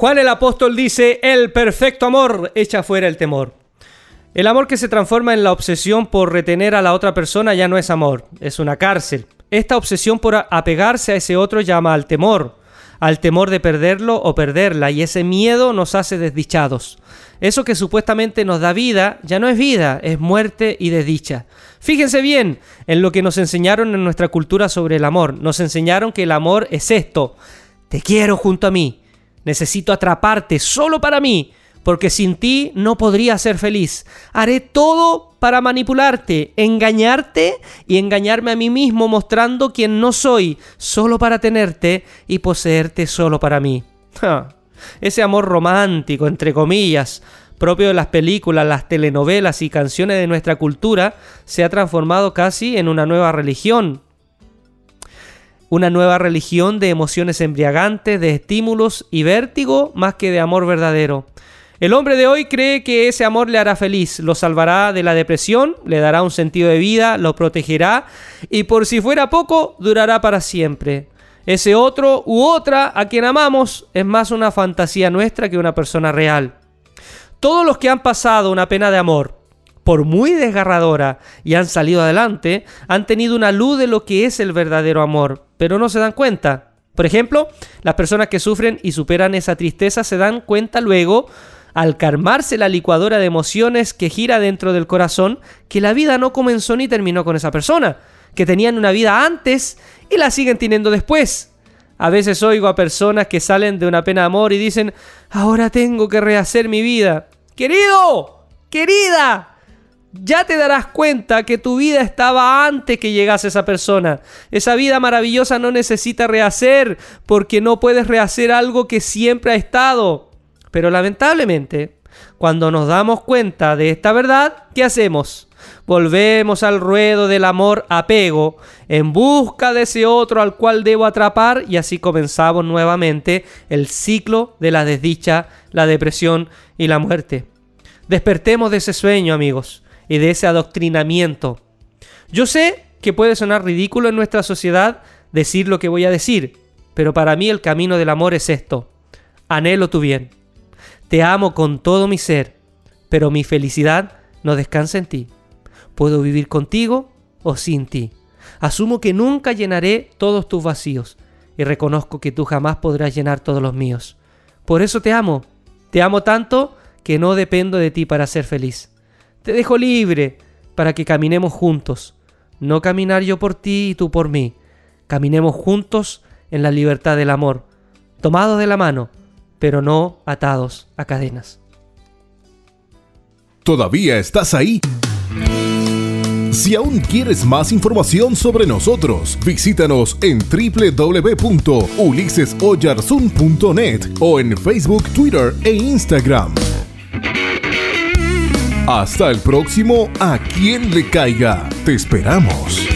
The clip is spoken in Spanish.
Juan el apóstol dice, el perfecto amor echa fuera el temor. El amor que se transforma en la obsesión por retener a la otra persona ya no es amor, es una cárcel. Esta obsesión por apegarse a ese otro llama al temor, al temor de perderlo o perderla, y ese miedo nos hace desdichados. Eso que supuestamente nos da vida ya no es vida, es muerte y desdicha. Fíjense bien en lo que nos enseñaron en nuestra cultura sobre el amor. Nos enseñaron que el amor es esto, te quiero junto a mí, Necesito atraparte solo para mí, porque sin ti no podría ser feliz. Haré todo para manipularte, engañarte y engañarme a mí mismo mostrando quién no soy, solo para tenerte y poseerte solo para mí. Ese amor romántico, entre comillas, propio de las películas, las telenovelas y canciones de nuestra cultura, se ha transformado casi en una nueva religión, una nueva religión de emociones embriagantes, de estímulos y vértigo más que de amor verdadero. El hombre de hoy cree que ese amor le hará feliz, lo salvará de la depresión, le dará un sentido de vida, lo protegerá y por si fuera poco, durará para siempre. Ese otro u otra a quien amamos es más una fantasía nuestra que una persona real. Todos los que han pasado una pena de amor, por muy desgarradora y han salido adelante, han tenido una luz de lo que es el verdadero amor, pero no se dan cuenta. Por ejemplo, las personas que sufren y superan esa tristeza se dan cuenta luego, al calmarse la licuadora de emociones que gira dentro del corazón, que la vida no comenzó ni terminó con esa persona, que tenían una vida antes y la siguen teniendo después. A veces oigo a personas que salen de una pena de amor y dicen, ahora tengo que rehacer mi vida. Querido, querida, ya te darás cuenta que tu vida estaba antes que llegase esa persona. Esa vida maravillosa no necesita rehacer porque no puedes rehacer algo que siempre ha estado. Pero lamentablemente, cuando nos damos cuenta de esta verdad, ¿qué hacemos? Volvemos al ruedo del amor apego en busca de ese otro al cual debo atrapar y así comenzamos nuevamente el ciclo de la desdicha, la depresión y la muerte. Despertemos de ese sueño, amigos y de ese adoctrinamiento. Yo sé que puede sonar ridículo en nuestra sociedad decir lo que voy a decir, pero para mí el camino del amor es esto. Anhelo tu bien. Te amo con todo mi ser, pero mi felicidad no descansa en ti. Puedo vivir contigo o sin ti. Asumo que nunca llenaré todos tus vacíos y reconozco que tú jamás podrás llenar todos los míos. Por eso te amo. Te amo tanto que no dependo de ti para ser feliz. Te dejo libre para que caminemos juntos. No caminar yo por ti y tú por mí. Caminemos juntos en la libertad del amor, tomados de la mano, pero no atados a cadenas. ¿Todavía estás ahí? Si aún quieres más información sobre nosotros, visítanos en www.ulisesoyarzun.net o en Facebook, Twitter e Instagram. Hasta el próximo A quien le caiga. Te esperamos.